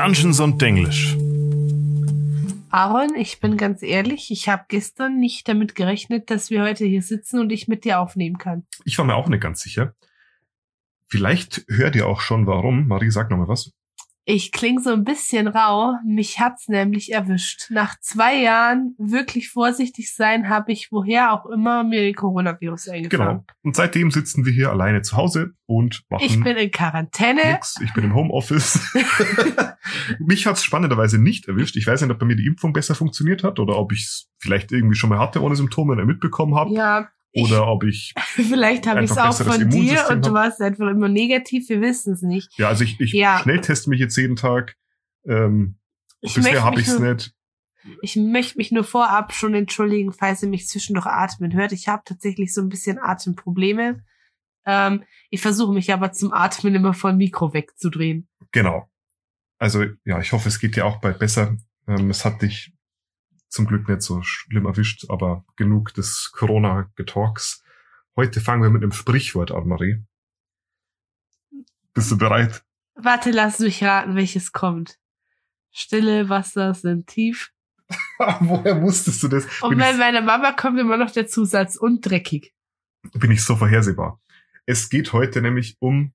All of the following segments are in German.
Dungeons und Denglisch. Aaron, ich bin ganz ehrlich, ich habe gestern nicht damit gerechnet, dass wir heute hier sitzen und ich mit dir aufnehmen kann. Ich war mir auch nicht ganz sicher. Vielleicht hört ihr auch schon warum. Marie, sag noch mal was. Ich klinge so ein bisschen rau. Mich hat's nämlich erwischt. Nach zwei Jahren wirklich vorsichtig sein, habe ich woher auch immer mir den Coronavirus eingefangen. Genau. Und seitdem sitzen wir hier alleine zu Hause und machen Ich bin in Quarantäne. nix. Ich bin im Homeoffice. Mich hat's spannenderweise nicht erwischt. Ich weiß nicht, ob bei mir die Impfung besser funktioniert hat oder ob ich es vielleicht irgendwie schon mal hatte ohne Symptome und mitbekommen habe. Ja, Oder ob ich, vielleicht habe ich es auch von dir und du warst einfach immer negativ. Wir wissen es nicht. ja, also ich, ich Ja. schnellteste mich jetzt jeden Tag. Ähm, Ich bisher habe ich es nicht. Ich möchte mich nur vorab schon entschuldigen, falls ihr mich zwischendurch atmen hört. Ich habe tatsächlich so ein bisschen Atemprobleme. Ähm, ich versuche mich aber zum Atmen immer vom Mikro wegzudrehen. Genau. Also ja, ich hoffe, es geht dir auch bald besser. Ähm, es hat dich zum Glück nicht so schlimm erwischt, aber genug des Corona-Getalks. Heute fangen wir mit einem Sprichwort an, Marie. Bist du bereit? Warte, lass mich raten, welches kommt. Stille Wasser sind tief. Woher wusstest du das? Und bei meiner Mama kommt immer noch der Zusatz und dreckig. bin ich so vorhersehbar. Es geht heute nämlich um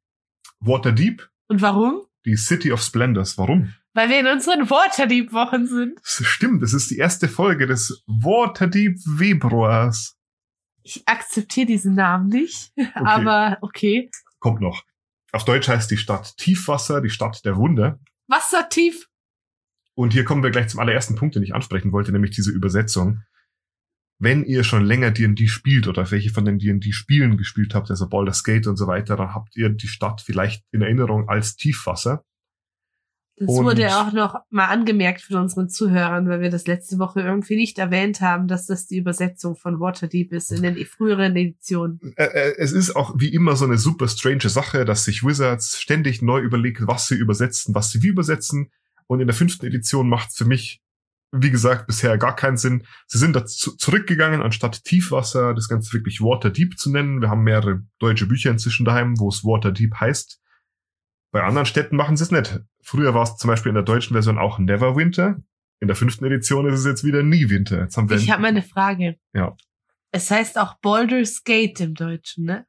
Waterdeep, Und warum? die City of Splendors. Warum? Weil wir in unseren Waterdeep-Wochen sind. Das stimmt, das ist die erste Folge des Waterdeep Februars. Ich akzeptiere diesen Namen nicht, aber okay. Kommt noch. Auf Deutsch heißt die Stadt Tiefwasser, die Stadt der Wunder. Wassertief. Und hier kommen wir gleich zum allerersten Punkt, den ich ansprechen wollte, nämlich diese Übersetzung. Wenn ihr schon länger D&D spielt oder welche von den D&D-Spielen gespielt habt, also Baldur's Gate und so weiter, dann habt ihr die Stadt vielleicht in Erinnerung als Tiefwasser. Das Und- wurde auch noch mal angemerkt von unseren Zuhörern, weil wir das letzte Woche irgendwie nicht erwähnt haben, dass das die Übersetzung von Waterdeep ist in den früheren Editionen. Äh, äh, es ist auch wie immer so eine super strange Sache, dass sich Wizards ständig neu überlegt, was sie übersetzen, was sie wie übersetzen. Und in der fünften Edition macht es für mich, wie gesagt, bisher gar keinen Sinn. Sie sind dazu zurückgegangen, anstatt Tiefwasser das Ganze wirklich Waterdeep zu nennen. Wir haben mehrere deutsche Bücher inzwischen daheim, wo es Waterdeep heißt. Bei anderen Städten machen sie es nicht. Früher war es zum Beispiel in der deutschen Version auch Neverwinter. In der fünften Edition ist es jetzt wieder Nie Winter. Jetzt haben wir Ich habe mal eine Frage. Ja. Es heißt auch Baldur's Gate im Deutschen, ne?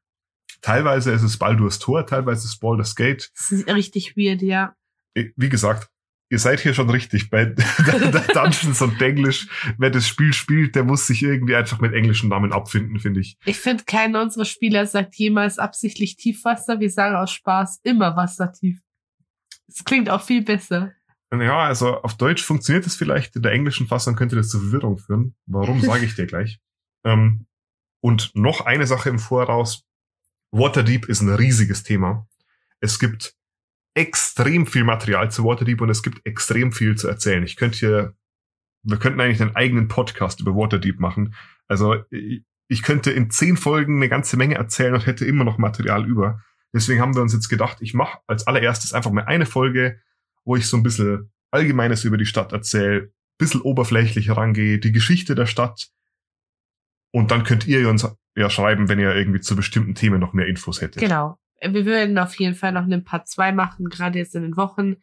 teilweise ist es Baldur's Tor, teilweise ist es Baldur's Gate. Das ist richtig weird, ja. wie gesagt, ihr seid hier schon richtig bei Dungeons und Englisch. Wer das Spiel spielt, der muss sich irgendwie einfach mit englischen Namen abfinden, finde ich. Ich finde, keiner unserer Spieler sagt jemals absichtlich Tiefwasser. Wir sagen aus Spaß immer wassertief. Es klingt auch viel besser. Ja, also auf Deutsch funktioniert es vielleicht, in der englischen Fassung könnte das zu Verwirrung führen. Warum, sage ich dir gleich. Ähm, und noch eine Sache im Voraus. Waterdeep ist ein riesiges Thema. Es gibt extrem viel Material zu Waterdeep und es gibt extrem viel zu erzählen. Ich könnte hier, wir könnten eigentlich einen eigenen Podcast über Waterdeep machen. Also ich- könnte in zehn Folgen eine ganze Menge erzählen und hätte immer noch Material über. Deswegen haben wir uns jetzt gedacht, ich mache als allererstes einfach mal eine Folge, wo ich so ein bisschen Allgemeines über die Stadt erzähle, bisschen oberflächlich herangehe, die Geschichte der Stadt. Und dann könnt ihr uns ja schreiben, wenn ihr irgendwie zu bestimmten Themen noch mehr Infos hättet. Genau. Wir würden auf jeden Fall noch einen Part 2 machen, gerade jetzt in den Wochen.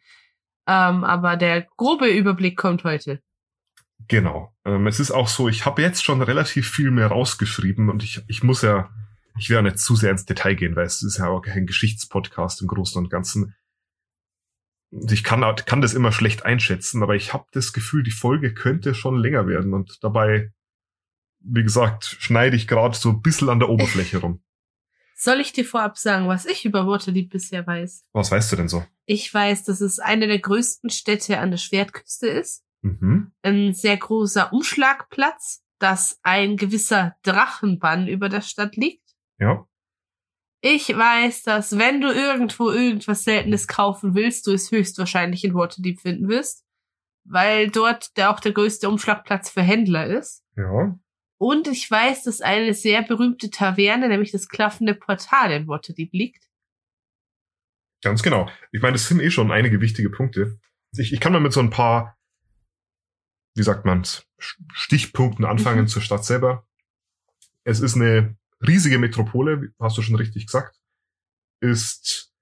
Ähm, aber der grobe Überblick kommt heute. Genau. Ähm, es ist auch so, ich habe jetzt schon relativ viel mehr rausgeschrieben und ich, ich muss ja, ich will ja nicht zu sehr ins Detail gehen, weil es ist ja auch kein Geschichtspodcast im Großen und Ganzen. Ich kann, kann das immer schlecht einschätzen, aber ich habe das Gefühl, die Folge könnte schon länger werden und dabei, wie gesagt, schneide ich gerade so ein bisschen an der Oberfläche rum. Soll ich dir vorab sagen, was ich über Waterdeep bisher weiß? Was weißt du denn so? Ich weiß, dass es eine der größten Städte an der Schwertküste ist. Mhm. Ein sehr großer Umschlagplatz, dass ein gewisser Drachenbann über der Stadt liegt. Ja. Ich weiß, dass wenn du irgendwo irgendwas Seltenes kaufen willst, du es höchstwahrscheinlich in Waterdeep finden wirst, weil dort der auch der größte Umschlagplatz für Händler ist. Ja. Und ich weiß, dass eine sehr berühmte Taverne, nämlich das klaffende Portal in Waterdeep liegt. Ganz genau. Ich meine, das sind eh schon einige wichtige Punkte. Ich, ich kann mal mit so ein paar, wie sagt man's, Stichpunkten anfangen Mhm. zur Stadt selber. Es ist eine riesige Metropole, hast du schon richtig gesagt. Ist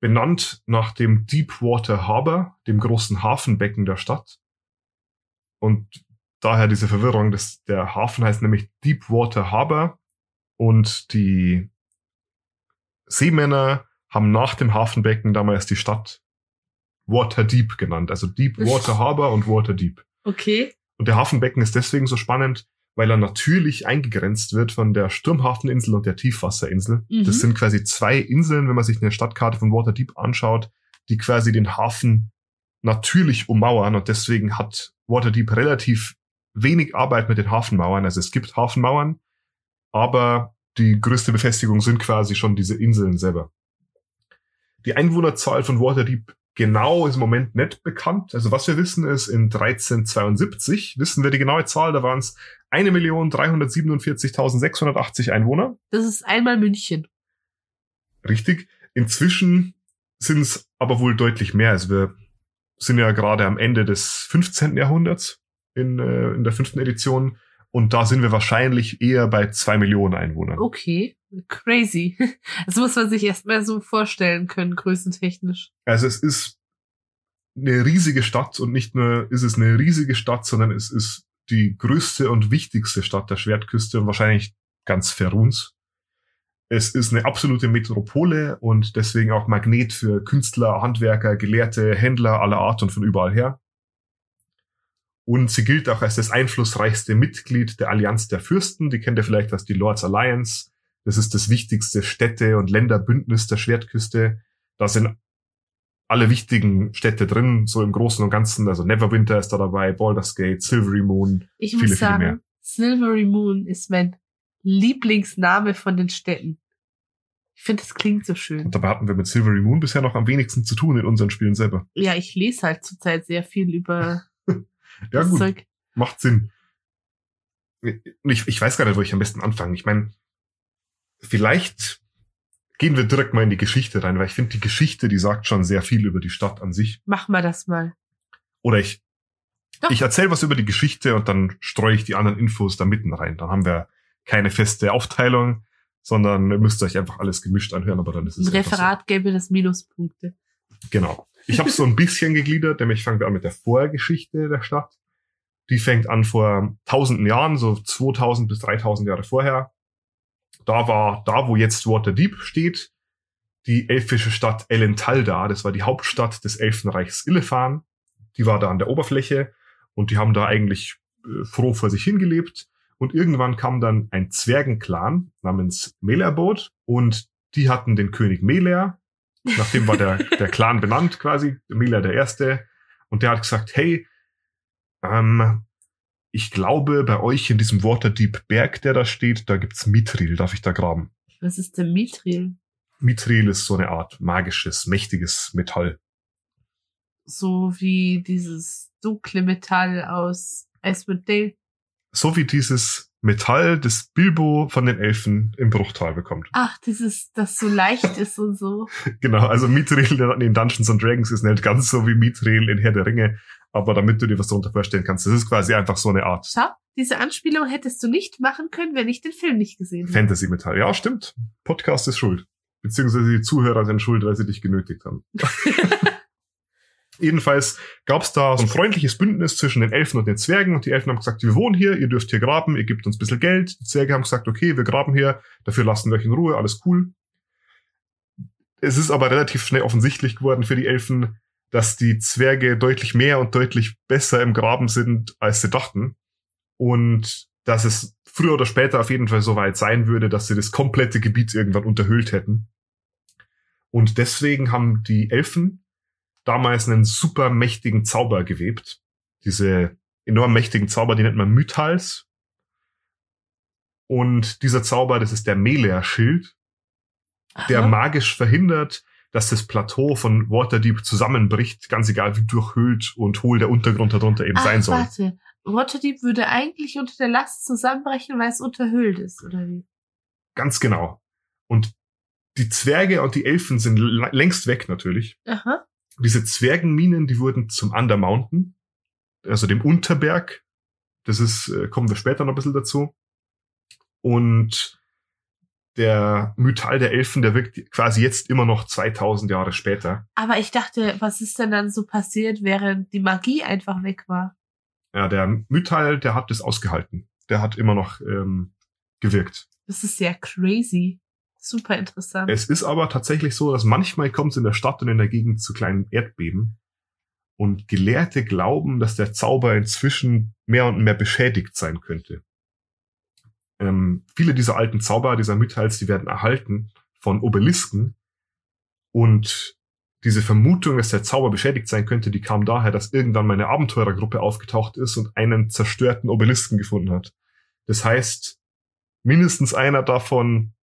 benannt nach dem Deepwater Harbor, dem großen Hafenbecken der Stadt. Und daher diese Verwirrung, dass der Hafen heißt nämlich Deepwater Harbor und die Seemänner haben nach dem Hafenbecken damals die Stadt Waterdeep genannt, also Deepwater Harbor und Waterdeep. Okay. Und der Hafenbecken ist deswegen so spannend, weil er natürlich eingegrenzt wird von der Sturmhafeninsel und der Tiefwasserinsel. Mhm. Das sind quasi zwei Inseln, wenn man sich eine Stadtkarte von Waterdeep anschaut, die quasi den Hafen natürlich ummauern und deswegen hat Waterdeep relativ wenig Arbeit mit den Hafenmauern. Also es gibt Hafenmauern, aber die größte Befestigung sind quasi schon diese Inseln selber. Die Einwohnerzahl von Waterdeep genau ist im Moment nicht bekannt. Also was wir wissen ist, in 1372 wissen wir die genaue Zahl, da waren es 1.347.680 Einwohner. Das ist einmal München. Richtig. Inzwischen sind es aber wohl deutlich mehr. Also wir sind ja gerade am Ende des 15. Jahrhunderts in, äh, in der fünften Edition. Und da sind wir wahrscheinlich eher bei zwei Millionen Einwohnern. Okay. Crazy. Das muss man sich erstmal so vorstellen können, größentechnisch. Also es ist eine riesige Stadt und nicht nur ist es eine riesige Stadt, sondern es ist die größte und wichtigste Stadt der Schwertküste und wahrscheinlich ganz Feruns. Es ist eine absolute Metropole und deswegen auch Magnet für Künstler, Handwerker, Gelehrte, Händler aller Art und von überall her. Und sie gilt auch als das einflussreichste Mitglied der Allianz der Fürsten. Die kennt ihr vielleicht als die Lords Alliance. Das ist das wichtigste Städte- und Länderbündnis der Schwertküste. Da sind alle wichtigen Städte drin, so im Großen und Ganzen. Also Neverwinter ist da dabei, Baldur's Gate, Silvery Moon. Ich Viele, muss viele sagen, mehr. Silvery Moon ist mein Lieblingsname von den Städten. Ich finde, das klingt so schön. Und dabei hatten wir mit Silvery Moon bisher noch am wenigsten zu tun in unseren Spielen selber. Ja, ich lese halt zurzeit sehr viel über Ja gut, Zeug. macht Sinn. Ich, ich weiß gar nicht, wo ich am besten anfange. Ich meine, vielleicht gehen wir direkt mal in die Geschichte rein, weil ich finde, die Geschichte, die sagt schon sehr viel über die Stadt an sich. Mach mal das mal. Oder ich, Doch. ich erzähle was über die Geschichte und dann streue ich die anderen Infos da mitten rein. Dann haben wir keine feste Aufteilung, sondern ihr müsst euch einfach alles gemischt anhören, aber dann ist es Ein einfach Referat gäbe das Minuspunkte. So. Genau. Ich habe so ein bisschen gegliedert, nämlich fangen wir an mit der Vorgeschichte der Stadt. Die fängt an vor tausenden Jahren, so 2000 bis 3000 Jahre vorher. Da war da, wo jetzt Waterdeep steht, die elfische Stadt Elentalda. Das war die Hauptstadt des Elfenreichs Illefan. Die war da an der Oberfläche und die haben da eigentlich äh, froh vor sich hingelebt. Und irgendwann kam dann ein Zwergenclan namens Melerbot und die hatten den König Meler. Nachdem war der, der Clan benannt quasi, Meler der Erste. Und der hat gesagt, hey, ähm, ich glaube, bei euch in diesem Waterdeep Berg, der da steht, da gibt's Mithril. Darf ich da graben? Was ist denn Mithril? Mithril ist so eine Art magisches, mächtiges Metall. So wie dieses dunkle Metall aus Icewind Dale. So wie dieses Metall, das Bilbo von den Elfen im Bruchtal bekommt. Ach, dieses, das so leicht ist und so. Genau, also Mithril in Dungeons and Dragons ist nicht ganz so wie Mithril in Herr der Ringe, aber damit du dir was darunter vorstellen kannst, das ist quasi einfach so eine Art Schau, diese Anspielung hättest du nicht machen können, wenn ich den Film nicht gesehen hätte. Fantasy-Metall. Ja, stimmt. Podcast ist schuld. Beziehungsweise die Zuhörer sind schuld, weil sie dich genötigt haben. Jedenfalls gab es da so ein freundliches Bündnis zwischen den Elfen und den Zwergen und die Elfen haben gesagt, wir wohnen hier, ihr dürft hier graben, ihr gebt uns ein bisschen Geld. Die Zwerge haben gesagt, okay, wir graben hier, dafür lassen wir euch in Ruhe, alles cool. Es ist aber relativ schnell offensichtlich geworden für die Elfen, dass die Zwerge deutlich mehr und deutlich besser im Graben sind, als sie dachten. Und dass es früher oder später auf jeden Fall so weit sein würde, dass sie das komplette Gebiet irgendwann unterhöhlt hätten. Und deswegen haben die Elfen damals einen super mächtigen Zauber gewebt. Diese enorm mächtigen Zauber, die nennt man Mythals. Und dieser Zauber, das ist der Meler-Schild, der magisch verhindert, dass das Plateau von Waterdeep zusammenbricht, ganz egal wie durchhöhlt und hohl der Untergrund darunter eben Ach, sein soll. warte. Waterdeep würde eigentlich unter der Last zusammenbrechen, weil es unterhöhlt ist, oder wie? Ganz genau. Und die Zwerge und die Elfen sind längst weg natürlich. Aha. Diese Zwergenminen, die wurden zum Undermountain, also dem Unterberg. Das ist, äh, kommen wir später noch ein bisschen dazu. Und der Mythal der Elfen, der wirkt quasi jetzt immer noch 2000 Jahre später. Aber ich dachte, was ist denn dann so passiert, während die Magie einfach weg war? Ja, der Mythal, der hat das ausgehalten. Der hat immer noch ähm, gewirkt. Das ist sehr crazy. Super interessant. Es ist aber tatsächlich so, dass manchmal kommt es in der Stadt und in der Gegend zu kleinen Erdbeben. Und Gelehrte glauben, dass der Zauber inzwischen mehr und mehr beschädigt sein könnte. Ähm, viele dieser alten Zauber, dieser Mythals, die werden erhalten von Obelisken. Und diese Vermutung, dass der Zauber beschädigt sein könnte, die kam daher, dass irgendwann meine Abenteurergruppe aufgetaucht ist und einen zerstörten Obelisken gefunden hat. Das heißt, mindestens einer davon,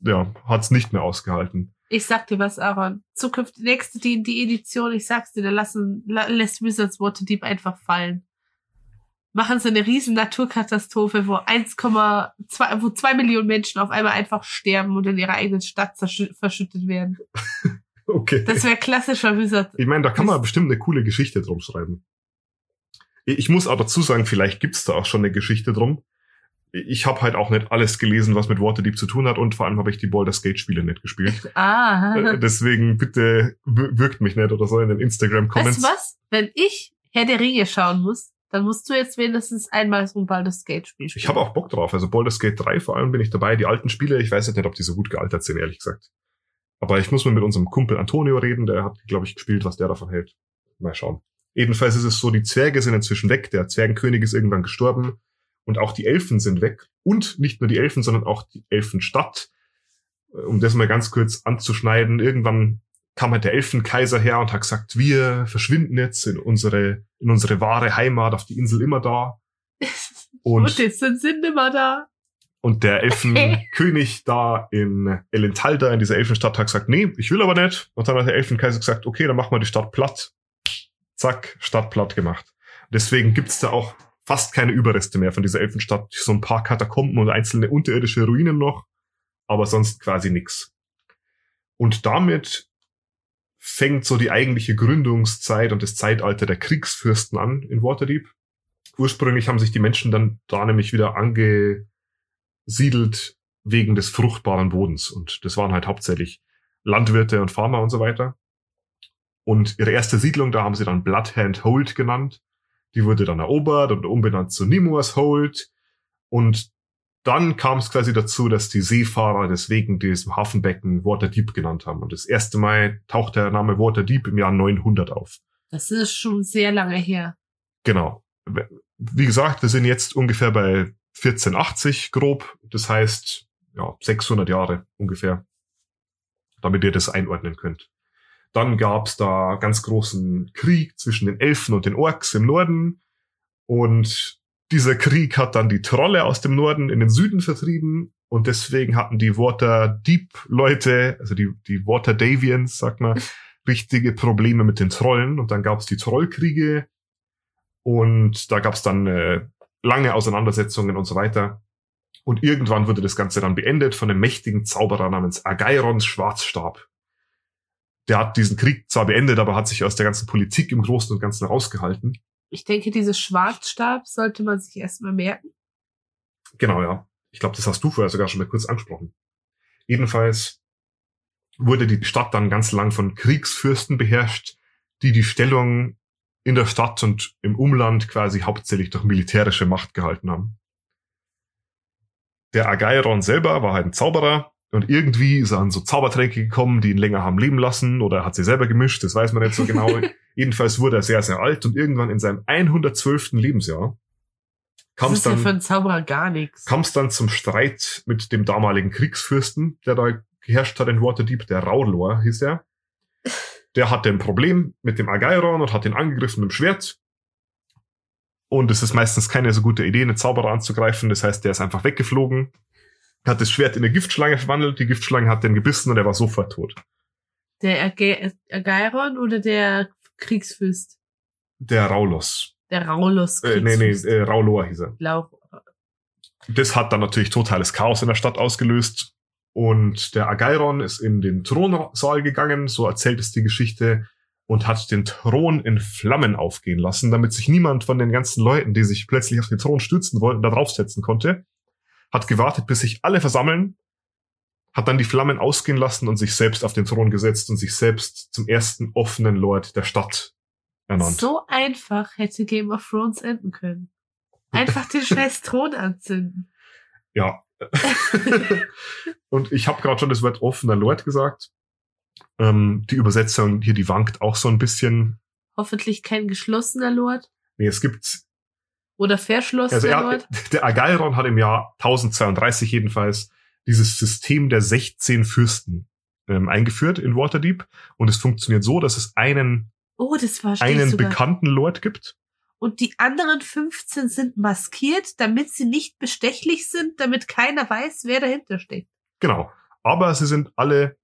ja, hat es nicht mehr ausgehalten. Ich sag dir was, Aaron. Zukünftig, nächste die, die Edition, ich sag's dir, da lassen, lässt Wizards Waterdeep einfach fallen. Machen sie eine riesen Naturkatastrophe, wo 1,2, wo zwei Millionen Menschen auf einmal einfach sterben und in ihrer eigenen Stadt verschüttet werden. Okay. Das wäre klassischer Wizard. Ich meine, da kann man bestimmt eine coole Geschichte drum schreiben. Ich muss aber dazu sagen, vielleicht gibt's da auch schon eine Geschichte drum. Ich habe halt auch nicht alles gelesen, was mit Waterdeep zu tun hat und vor allem habe ich die Baldur's Gate Spiele nicht gespielt. Ah. Äh, Deswegen bitte wirkt mich nicht oder so in den Instagram-Comments. Weißt du was? Wenn ich Herr der Ringe schauen muss, dann musst du jetzt wenigstens einmal so ein Baldur's Gate Spiel spielen. Ich habe auch Bock drauf. Also Baldur's Gate 3 vor allem bin ich dabei. Die alten Spiele, ich weiß jetzt nicht, ob die so gut gealtert sind, ehrlich gesagt. Aber ich muss mal mit unserem Kumpel Antonio reden, der hat, glaube ich, gespielt, was der davon hält. Mal schauen. Jedenfalls ist es so, die Zwerge sind inzwischen weg, der Zwergenkönig ist irgendwann gestorben und auch die Elfen sind weg. Und nicht nur die Elfen, sondern auch die Elfenstadt. Um das mal ganz kurz anzuschneiden, irgendwann kam halt der Elfenkaiser her und hat gesagt, wir verschwinden jetzt in unsere, in unsere wahre Heimat auf die Insel immer da. Und, und jetzt sind sie nimmer da. Und der Elfenkönig da in Elentalda, in dieser Elfenstadt, hat gesagt, nee, ich will aber nicht. Und dann hat der Elfenkaiser gesagt, okay, dann machen wir die Stadt platt. Zack, Stadt platt gemacht. Deswegen gibt's da auch fast keine Überreste mehr von dieser Elfenstadt. So ein paar Katakomben und einzelne unterirdische Ruinen noch, aber sonst quasi nix. Und damit fängt so die eigentliche Gründungszeit und das Zeitalter der Kriegsfürsten an in Waterdeep. Ursprünglich haben sich die Menschen dann da nämlich wieder ange siedelt wegen des fruchtbaren Bodens. Und das waren halt hauptsächlich Landwirte und Farmer und so weiter. Und ihre erste Siedlung, da haben sie dann Bloodhand Hold genannt. Die wurde dann erobert und umbenannt zu Nimuas Hold. Und dann kam es quasi dazu, dass die Seefahrer deswegen diesem Hafenbecken Waterdeep genannt haben. Und das erste Mal taucht der Name Waterdeep im Jahr 900 auf. Das ist schon sehr lange her. Genau. Wie gesagt, wir sind jetzt ungefähr bei 1480 grob. Das heißt, ja, 600 Jahre ungefähr, damit ihr das einordnen könnt. Dann gab's da ganz großen Krieg zwischen den Elfen und den Orks im Norden. Und dieser Krieg hat dann die Trolle aus dem Norden in den Süden vertrieben. Und deswegen hatten die Waterdeep-Leute, also die, die Waterdavians, sagt man, richtige Probleme mit den Trollen. Und dann gab's die Trollkriege. Und da gab's dann äh, lange Auseinandersetzungen und so weiter. Und irgendwann wurde das Ganze dann beendet von einem mächtigen Zauberer namens Agairons Schwarzstab. Der hat diesen Krieg zwar beendet, aber hat sich aus der ganzen Politik im Großen und Ganzen rausgehalten. Ich denke, dieses Schwarzstab sollte man sich erstmal merken. Genau, ja. Ich glaube, das hast du vorher sogar schon mal kurz angesprochen. Jedenfalls wurde die Stadt dann ganz lang von Kriegsfürsten beherrscht, die die Stellung in der Stadt und im Umland quasi hauptsächlich durch militärische Macht gehalten haben. Der Agairon selber war halt ein Zauberer und irgendwie ist er an so Zaubertränke gekommen, die ihn länger haben leben lassen oder hat sie selber gemischt, das weiß man nicht so genau. Jedenfalls wurde er sehr, sehr alt und irgendwann in seinem 112. Lebensjahr kam es dann, ja dann zum Streit mit dem damaligen Kriegsfürsten, der da geherrscht hat in Waterdeep, der Raulor hieß er der hatte ein Problem mit dem Agairon und hat ihn angegriffen mit dem Schwert. Und es ist meistens keine so gute Idee, einen Zauberer anzugreifen. Das heißt, der ist einfach weggeflogen, hat das Schwert in eine Giftschlange verwandelt, die Giftschlange hat den gebissen und er war sofort tot. Der Agairon oder der Kriegsfürst? Der Raulos. Der Raulos. Äh, nee, nee, äh, Raulor hieß er. Blau. Das hat dann natürlich totales Chaos in der Stadt ausgelöst. Und der Agairon ist in den Thronsaal gegangen, so erzählt es die Geschichte, und hat den Thron in Flammen aufgehen lassen, damit sich niemand von den ganzen Leuten, die sich plötzlich auf den Thron stürzen wollten, da draufsetzen konnte. Hat gewartet, bis sich alle versammeln, hat dann die Flammen ausgehen lassen und sich selbst auf den Thron gesetzt und sich selbst zum ersten offenen Lord der Stadt ernannt. So einfach hätte Game of Thrones enden können. Einfach den scheiß Thron anzünden. Ja. und ich habe gerade schon das Wort offener Lord gesagt. Ähm, die Übersetzung hier, die wankt auch so ein bisschen. Hoffentlich kein geschlossener Lord. Nee, es gibt. Oder verschlossener Also er, Lord. der Agairon hat im Jahr 1032 jedenfalls dieses System der 16 Fürsten ähm, eingeführt in Waterdeep. Und es funktioniert so, dass es einen, Oh, einen bekannten Lord gibt. Und die anderen 15 sind maskiert, damit sie nicht bestechlich sind, damit keiner weiß, wer dahinter steckt. Genau. Aber sie sind alle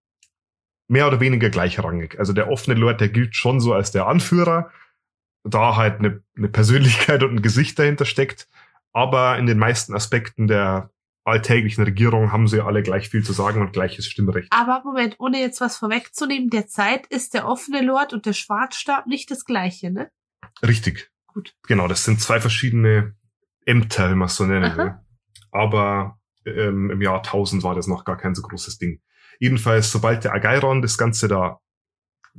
mehr oder weniger gleichrangig. Also der offene Lord, der gilt schon so als der Anführer, da halt eine, eine Persönlichkeit und ein Gesicht dahinter steckt. Aber in den meisten Aspekten der alltäglichen Regierung haben sie alle gleich viel zu sagen und gleiches Stimmrecht. Aber Moment, ohne jetzt was vorwegzunehmen, derzeit ist der offene Lord und der Schwarzstab nicht das gleiche, ne? Richtig. Gut. Genau, das sind zwei verschiedene Ämter, wenn man es so nennen Aha. will. Aber ähm, im Jahr 1000 war das noch gar kein so großes Ding. Jedenfalls, sobald der Agairon das Ganze da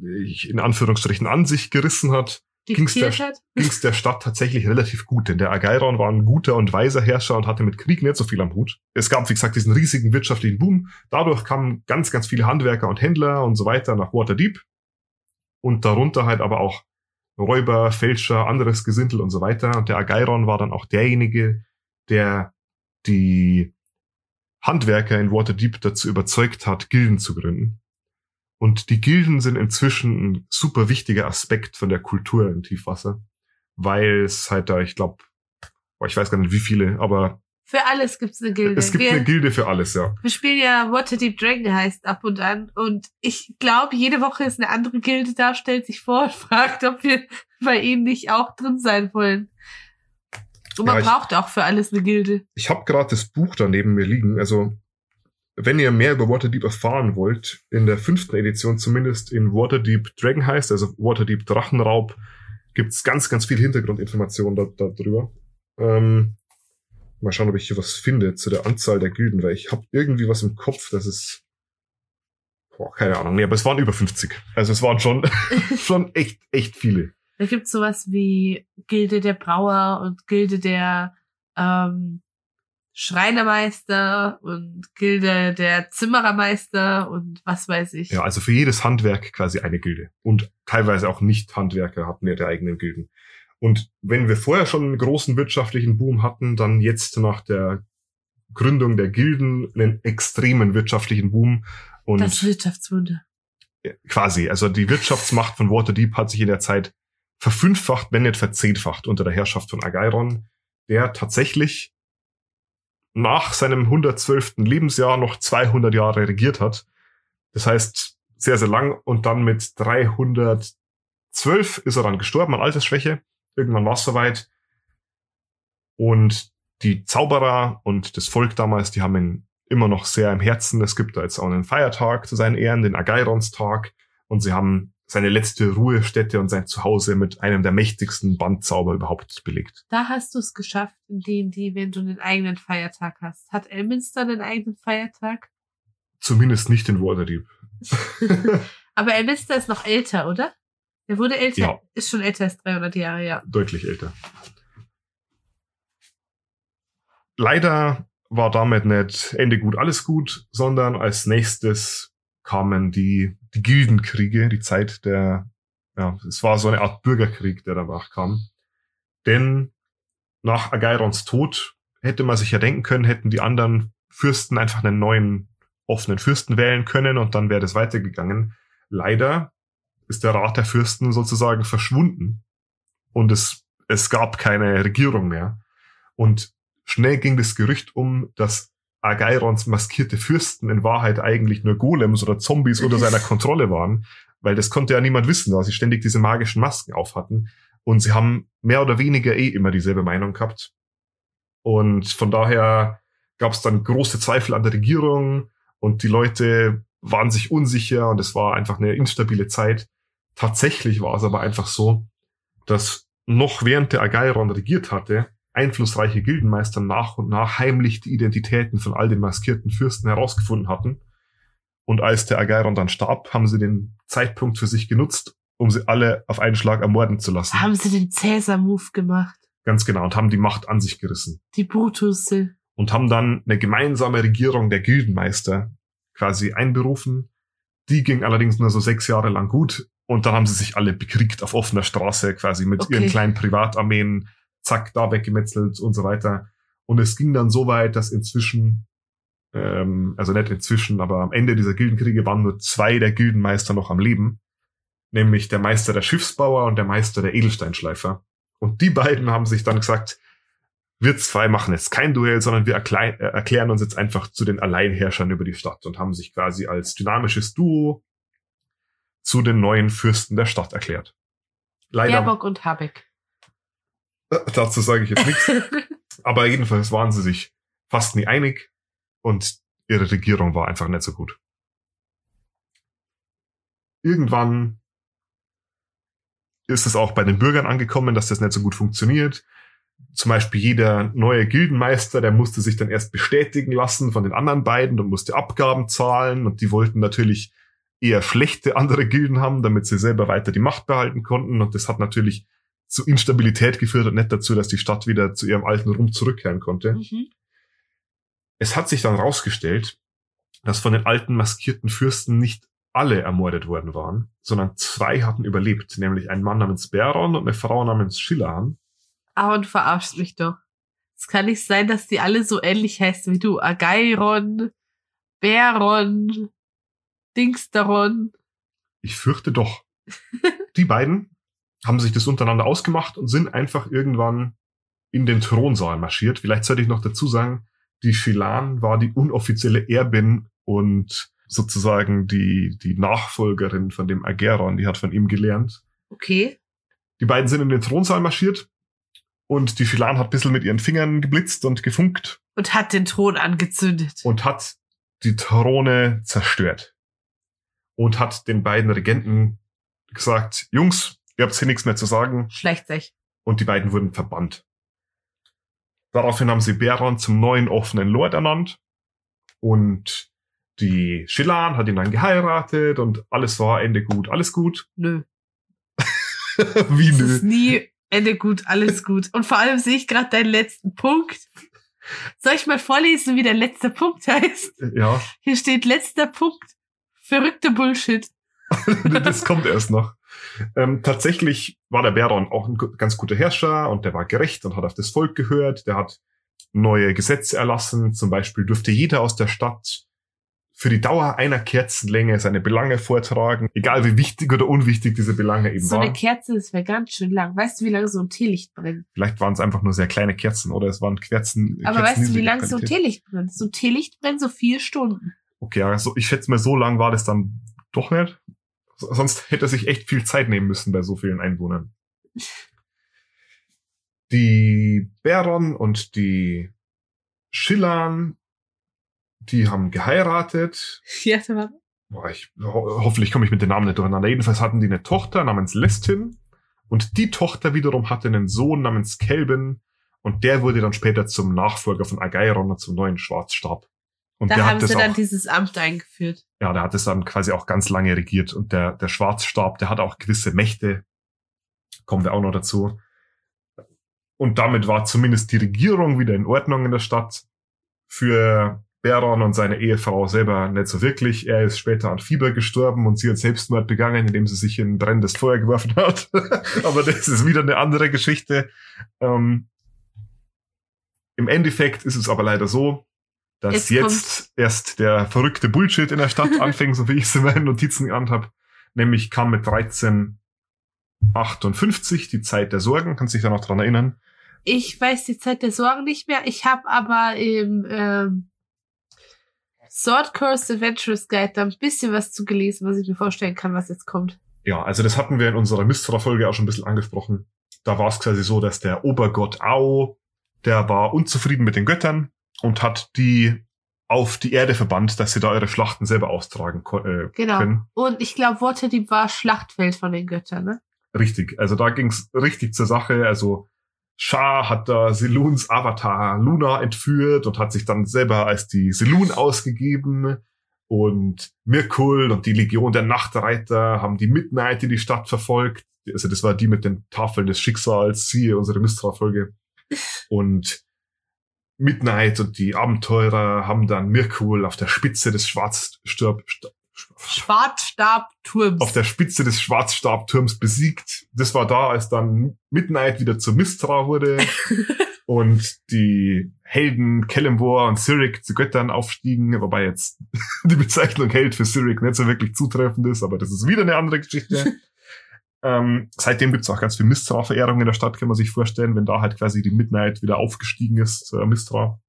äh, in Anführungsstrichen an sich gerissen hat, Ging's der- hat. ging es der Stadt tatsächlich relativ gut, denn der Agairon war ein guter und weiser Herrscher und hatte mit Krieg nicht so viel am Hut. Es gab, wie gesagt, diesen riesigen wirtschaftlichen Boom. Dadurch kamen ganz, ganz viele Handwerker und Händler und so weiter nach Waterdeep. Und darunter halt aber auch Räuber, Fälscher, anderes Gesindel und so weiter. Und der Agairon war dann auch derjenige, der die Handwerker in Waterdeep dazu überzeugt hat, Gilden zu gründen. Und die Gilden sind inzwischen ein super wichtiger Aspekt von der Kultur im Tiefwasser, weil es halt da, ich glaube, ich weiß gar nicht wie viele, aber Für alles gibt's eine Gilde. es gibt wir, eine Gilde für alles, ja. wir spielen ja Waterdeep Dragon heißt ab und an und ich glaube, jede Woche ist eine andere Gilde da, stellt sich vor und fragt, ob wir bei ihnen nicht auch drin sein wollen. Und man Ja, ich- braucht auch für alles eine Gilde. Ich habe gerade das Buch da neben mir liegen, also wenn ihr mehr über Waterdeep erfahren wollt, in der fünften Edition zumindest in Waterdeep Dragon heißt, also Waterdeep Drachenraub, gibt's ganz, ganz viel Hintergrundinformationen da, da drüber. Ähm, mal schauen, ob ich hier was finde zu der Anzahl der Gilden, weil ich habe irgendwie was im Kopf, das ist boah, keine Ahnung, nee, aber es waren über 50. Also es waren schon, schon echt, echt viele. Da gibt's sowas wie Gilde der Brauer und Gilde der ähm, Schreinermeister und Gilde der Zimmerermeister und was weiß ich. Ja, also für jedes Handwerk quasi eine Gilde. Und teilweise auch Nicht-Handwerker hatten ihre eigenen Gilden. Und wenn wir vorher schon einen großen wirtschaftlichen Boom hatten, dann jetzt nach der Gründung der Gilden einen extremen wirtschaftlichen Boom. Und das Wirtschaftswunder. quasi, also die Wirtschaftsmacht von Waterdeep hat sich in der Zeit verfünffacht, wenn nicht verzehnfacht unter der Herrschaft von Agairon, der tatsächlich nach seinem 112. Lebensjahr noch 200 Jahre regiert hat. Das heißt, sehr, sehr lang und dann mit 312 ist er dann gestorben an Altersschwäche. Irgendwann war es soweit. Und die Zauberer und das Volk damals, die haben ihn immer noch sehr im Herzen. Es gibt da jetzt auch einen Feiertag zu seinen Ehren, den Agaironstag. Und sie haben seine letzte Ruhestätte und sein Zuhause mit einem der mächtigsten Bandzauber überhaupt belegt. Da hast du es geschafft, in D&D, wenn du einen eigenen Feiertag hast. Hat Elminster einen eigenen Feiertag? Zumindest nicht in Waterdeep. Aber Elminster ist noch älter, oder? Der wurde älter, Ja. ist schon älter als 300 Jahre, ja. Deutlich älter. Leider war damit nicht Ende gut, alles gut, sondern als nächstes kamen die, die Gildenkriege, die Zeit der, ja, es war so eine Art Bürgerkrieg, der danach kam. Denn nach Agairons Tod hätte man sich ja denken können, hätten die anderen Fürsten einfach einen neuen offenen Fürsten wählen können und dann wäre das weitergegangen. Leider ist der Rat der Fürsten sozusagen verschwunden und es, es gab keine Regierung mehr. Und schnell ging das Gerücht um, dass Agairons maskierte Fürsten in Wahrheit eigentlich nur Golems oder Zombies unter seiner Kontrolle waren, weil das konnte ja niemand wissen, da sie ständig diese magischen Masken auf hatten. Und sie haben mehr oder weniger eh immer dieselbe Meinung gehabt. Und von daher gab es dann große Zweifel an der Regierung und die Leute waren sich unsicher und es war einfach eine instabile Zeit. Tatsächlich war es aber einfach so, dass noch während der Agairon regiert hatte, einflussreiche Gildenmeister nach und nach heimlich die Identitäten von all den maskierten Fürsten herausgefunden hatten Und als der Ageiron dann starb, haben sie den Zeitpunkt für sich genutzt, um sie alle auf einen Schlag ermorden zu lassen. Haben sie den Cäsar-Move gemacht? Ganz genau. Und haben die Macht an sich gerissen. Die Brutusse. Und haben dann eine gemeinsame Regierung der Gildenmeister quasi einberufen. Die ging allerdings nur so sechs Jahre lang gut. Und dann haben sie sich alle bekriegt auf offener Straße, quasi mit Okay. ihren kleinen Privatarmeen, zack, da weggemetzelt und so weiter. Und es ging dann so weit, dass inzwischen, ähm, also nicht inzwischen, aber am Ende dieser Gildenkriege waren nur zwei der Gildenmeister noch am Leben. Nämlich der Meister der Schiffsbauer und der Meister der Edelsteinschleifer. Und die beiden haben sich dann gesagt, wir zwei machen jetzt kein Duell, sondern wir erklei- äh, erklären uns jetzt einfach zu den Alleinherrschern über die Stadt und haben sich quasi als dynamisches Duo zu den neuen Fürsten der Stadt erklärt. Leider, Baerbock und Habeck. dazu sage ich jetzt nichts, aber jedenfalls waren sie sich fast nie einig und ihre Regierung war einfach nicht so gut. Irgendwann ist es auch bei den Bürgern angekommen, dass das nicht so gut funktioniert. Zum Beispiel jeder neue Gildenmeister, der musste sich dann erst bestätigen lassen von den anderen beiden und musste Abgaben zahlen und die wollten natürlich eher schlechte andere Gilden haben, damit sie selber weiter die Macht behalten konnten und das hat natürlich zu Instabilität geführt und nicht dazu, dass die Stadt wieder zu ihrem alten Ruhm zurückkehren konnte. Mhm. Es hat sich dann rausgestellt, dass von den alten maskierten Fürsten nicht alle ermordet worden waren, sondern zwei hatten überlebt, nämlich ein Mann namens Beron und eine Frau namens Schillan. Aber du verarschst mich doch. Es kann nicht sein, dass die alle so ähnlich heißen wie du. Ageiron, Beron, Dingsteron. Ich fürchte doch. Die beiden haben sich das untereinander ausgemacht und sind einfach irgendwann in den Thronsaal marschiert. Vielleicht sollte ich noch dazu sagen, die Shilan war die unoffizielle Erbin und sozusagen die, die Nachfolgerin von dem Ageron, die hat von ihm gelernt. Okay. Die beiden sind in den Thronsaal marschiert und die Shilan hat ein bisschen mit ihren Fingern geblitzt und gefunkt Und hat den Thron angezündet. und hat die Throne zerstört. Und hat den beiden Regenten gesagt, Jungs, ihr habt hier nichts mehr zu sagen. Schleicht sich. Und die beiden wurden verbannt. Daraufhin haben sie Beron zum neuen offenen Lord ernannt. Und die Shilan hat ihn dann geheiratet und alles war Ende gut, alles gut. Nö. Wie Es nö. ist nie Ende gut, alles gut. Und vor allem sehe ich gerade deinen letzten Punkt. Soll ich mal vorlesen, wie der letzte Punkt heißt? Ja, Hier steht letzter Punkt. Verrückte Bullshit. das kommt erst noch. Ähm, tatsächlich war der Beron auch ein ganz guter Herrscher und der war gerecht und hat auf das Volk gehört. Der hat neue Gesetze erlassen. Zum Beispiel durfte jeder aus der Stadt für die Dauer einer Kerzenlänge seine Belange vortragen, egal wie wichtig oder unwichtig diese Belange eben So eine waren. Kerze, das wäre ganz schön lang. Weißt du, wie lange so ein Teelicht brennt? Vielleicht waren es einfach nur sehr kleine Kerzen oder es waren Kerzen. Aber Kerzen weißt du, wie lange so ein. Teelicht brennt? So ein Teelicht brennt so vier Stunden. Okay, also ich schätze mal, so lang war das dann doch nicht. Sonst hätte er sich echt viel Zeit nehmen müssen bei so vielen Einwohnern. Die Beron und die Schillan, die haben geheiratet. Ja, aber Boah, ich, ho hoffentlich komme ich mit den Namen nicht durcheinander. Jedenfalls hatten die eine Tochter namens Lestin. Und die Tochter wiederum hatte einen Sohn namens Kelvin. Und der wurde dann später zum Nachfolger von Ageiron und zum neuen Schwarzstab. Und da der haben sie dann auch dieses Amt eingeführt. ja, der hat es dann quasi auch ganz lange regiert und der, der Schwarzstab, der hat auch gewisse Mächte. Kommen wir auch noch dazu. Und damit war zumindest die Regierung wieder in Ordnung in der Stadt. Für Beron und seine Ehefrau selber nicht so wirklich. Er ist später an Fieber gestorben und sie hat Selbstmord begangen, indem sie sich in brennendes Feuer geworfen hat. Aber das ist wieder eine andere Geschichte. Ähm, Im Endeffekt ist es aber leider so, dass Jetzt jetzt, erst der verrückte Bullshit in der Stadt anfängt, so wie ich es in meinen Notizen genannt habe. Nämlich kam mit 1358 die Zeit der Sorgen, kannst dich da noch dran erinnern. Ich weiß die Zeit der Sorgen nicht mehr. Ich habe aber im ähm, Sword Coast Adventures Guide da ein bisschen was zu gelesen, was ich mir vorstellen kann, was jetzt kommt. Ja, also das hatten wir in unserer Mistral-Folge auch schon ein bisschen angesprochen. Da war es quasi so, dass der Obergott Ao, der war unzufrieden mit den Göttern und hat die auf die Erde verbannt, dass sie da ihre Schlachten selber austragen äh, Genau. können. Und ich glaube, Waterdeep war Schlachtfeld von den Göttern, ne? Richtig, also da ging's richtig zur Sache. Also Shah hat da Seluns Avatar Luna entführt und hat sich dann selber als die Selun ausgegeben. Und Mirkul und die Legion der Nachtreiter haben die Midnight in die Stadt verfolgt. Also das war die mit den Tafeln des Schicksals, siehe unsere Mistra-Folge. Und Midnight und die Abenteurer haben dann Mirkul auf der Spitze des Schwarzstab, Schwarzstabturms. auf der Spitze des Schwarzstabturms besiegt. Das war da, als dann Midnight wieder zur Mistra wurde und die Helden Kellenvor und Cyric zu Göttern aufstiegen, wobei jetzt die Bezeichnung Held für Cyric nicht so wirklich zutreffend ist, aber das ist wieder eine andere Geschichte. ähm, seitdem gibt's auch ganz viel Mistra-Verehrung in der Stadt, kann man sich vorstellen, wenn da halt quasi die Midnight wieder aufgestiegen ist zur Mistra.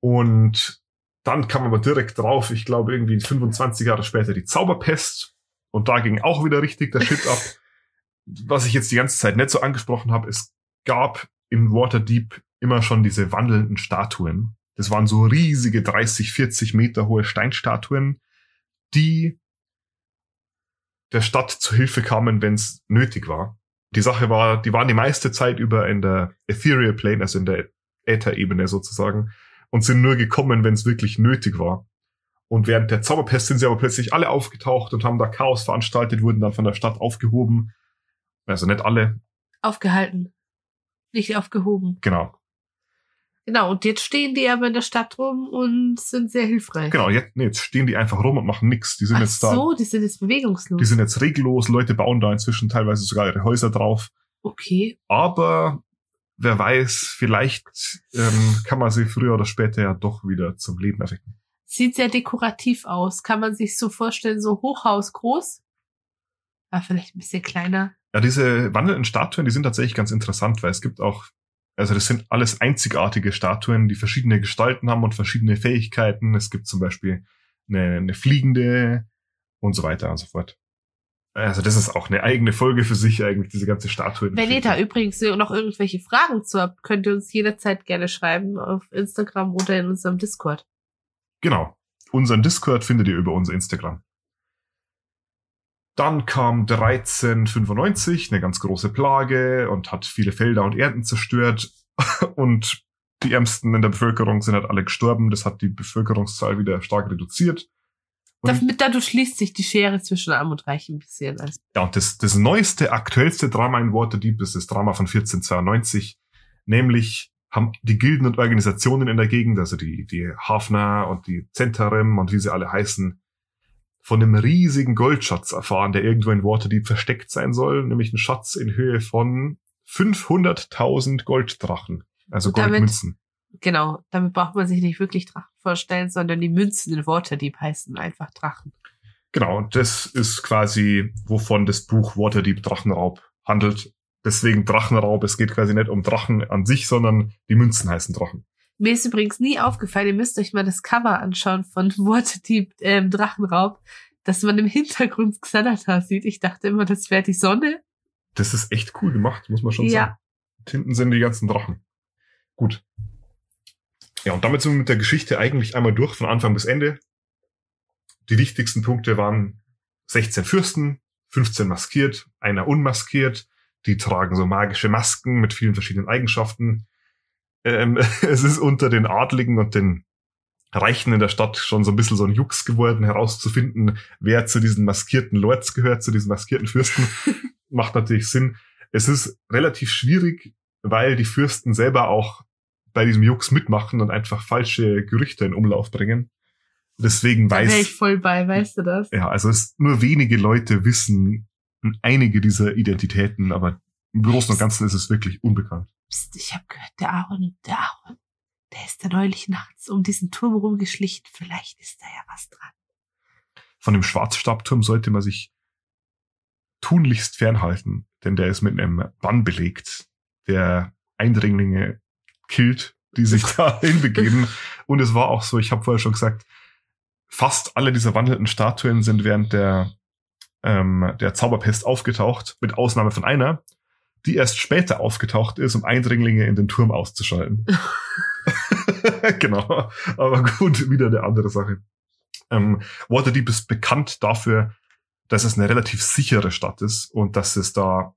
Und dann kam aber direkt drauf, ich glaube irgendwie 25 Jahre später die Zauberpest. Und da ging auch wieder richtig der Shit ab. Was ich jetzt die ganze Zeit nicht so angesprochen habe, es gab in Waterdeep immer schon diese wandelnden Statuen. Das waren so riesige 30, 40 Meter hohe Steinstatuen, die der Stadt zu Hilfe kamen, wenn es nötig war. Die Sache war, die waren die meiste Zeit über in der Ethereal Plane, also in der Äther-Ebene sozusagen, und sind nur gekommen, wenn es wirklich nötig war. Und während der Zauberpest sind sie aber plötzlich alle aufgetaucht und haben da Chaos veranstaltet, wurden dann von der Stadt aufgehoben. Also nicht alle, Aufgehalten. Nicht aufgehoben. genau. Genau, und jetzt stehen die aber in der Stadt rum und sind sehr hilfreich. Genau, jetzt, nee, jetzt stehen die einfach rum und machen nix. Die sind Ach jetzt da. so, die sind jetzt bewegungslos. Die sind jetzt regellos, Leute bauen da inzwischen teilweise sogar ihre Häuser drauf. okay. Aber wer weiß, vielleicht ähm, kann man sie früher oder später ja doch wieder zum Leben erwecken. Sieht sehr dekorativ aus. Kann man sich so vorstellen, so Hochhaus groß? Ah, vielleicht ein bisschen kleiner. Ja, diese wandelnden Statuen, die sind tatsächlich ganz interessant, weil es gibt auch, also das sind alles einzigartige Statuen, die verschiedene Gestalten haben und verschiedene Fähigkeiten. Es gibt zum Beispiel eine, eine fliegende und so weiter und so fort. Also das ist auch eine eigene Folge für sich eigentlich, diese ganze Statue. Wenn ihr da übrigens noch irgendwelche Fragen zu habt, könnt ihr uns jederzeit gerne schreiben auf Instagram oder in unserem Discord. Genau. Unseren Discord findet ihr über unser Instagram. Dann kam 1395, eine ganz große Plage und hat viele Felder und Ernten zerstört. Und die Ärmsten in der Bevölkerung sind halt alle gestorben. Das hat die Bevölkerungszahl wieder stark reduziert. Damit, dadurch schließt sich die Schere zwischen Arm und Reich ein bisschen. Also, ja, und das, das neueste, aktuellste Drama in Waterdeep ist das Drama von 1492. Nämlich haben die Gilden und Organisationen in der Gegend, also die, die Hafner und die Zentarim und wie sie alle heißen, von einem riesigen Goldschatz erfahren, der irgendwo in Waterdeep versteckt sein soll, nämlich ein Schatz in Höhe von 500.000 Golddrachen, also Und damit- Goldmünzen. genau, damit braucht man sich nicht wirklich Drachen vorstellen, sondern die Münzen in Waterdeep heißen einfach Drachen. Genau, und das ist quasi, wovon das Buch Waterdeep Drachenraub handelt. Deswegen Drachenraub, es geht quasi nicht um Drachen an sich, sondern die Münzen heißen Drachen. Mir ist übrigens nie aufgefallen, ihr müsst euch mal das Cover anschauen von Waterdeep ähm, Drachenraub, dass man im Hintergrund Xanatar sieht. Ich dachte immer, das wäre die Sonne. Das ist echt cool gemacht, muss man schon Ja. sagen. Und hinten sind die ganzen Drachen. Gut. Ja, und damit sind wir mit der Geschichte eigentlich einmal durch, von Anfang bis Ende. Die wichtigsten Punkte waren 16 Fürsten, 15 maskiert, einer unmaskiert. Die tragen so magische Masken mit vielen verschiedenen Eigenschaften. Ähm, es ist unter den Adligen und den Reichen in der Stadt schon so ein bisschen so ein Jux geworden, herauszufinden, wer zu diesen maskierten Lords gehört, zu diesen maskierten Fürsten. Macht natürlich Sinn. Es ist relativ schwierig, weil die Fürsten selber auch bei diesem Jux mitmachen und einfach falsche Gerüchte in Umlauf bringen. Deswegen Da wäre ich weiß, voll bei, weißt du das? ja, also es nur wenige Leute wissen einige dieser Identitäten, aber im Großen und Ganzen ist es wirklich unbekannt. Psst, ich habe gehört, der Aaron, der Aaron, der ist da neulich nachts um diesen Turm rumgeschlichen. Vielleicht ist da ja was dran. Von dem Schwarzstabturm sollte man sich tunlichst fernhalten, denn der ist mit einem Bann belegt, der Eindringlinge killt, die sich da hinbegeben. Und es war auch so, ich habe vorher schon gesagt, fast alle dieser wandelnden Statuen sind während der, ähm, der Zauberpest aufgetaucht, mit Ausnahme von einer, die erst später aufgetaucht ist, um Eindringlinge in den Turm auszuschalten. genau, aber gut, wieder eine andere Sache. Ähm, Waterdeep ist bekannt dafür, dass es eine relativ sichere Stadt ist und dass es da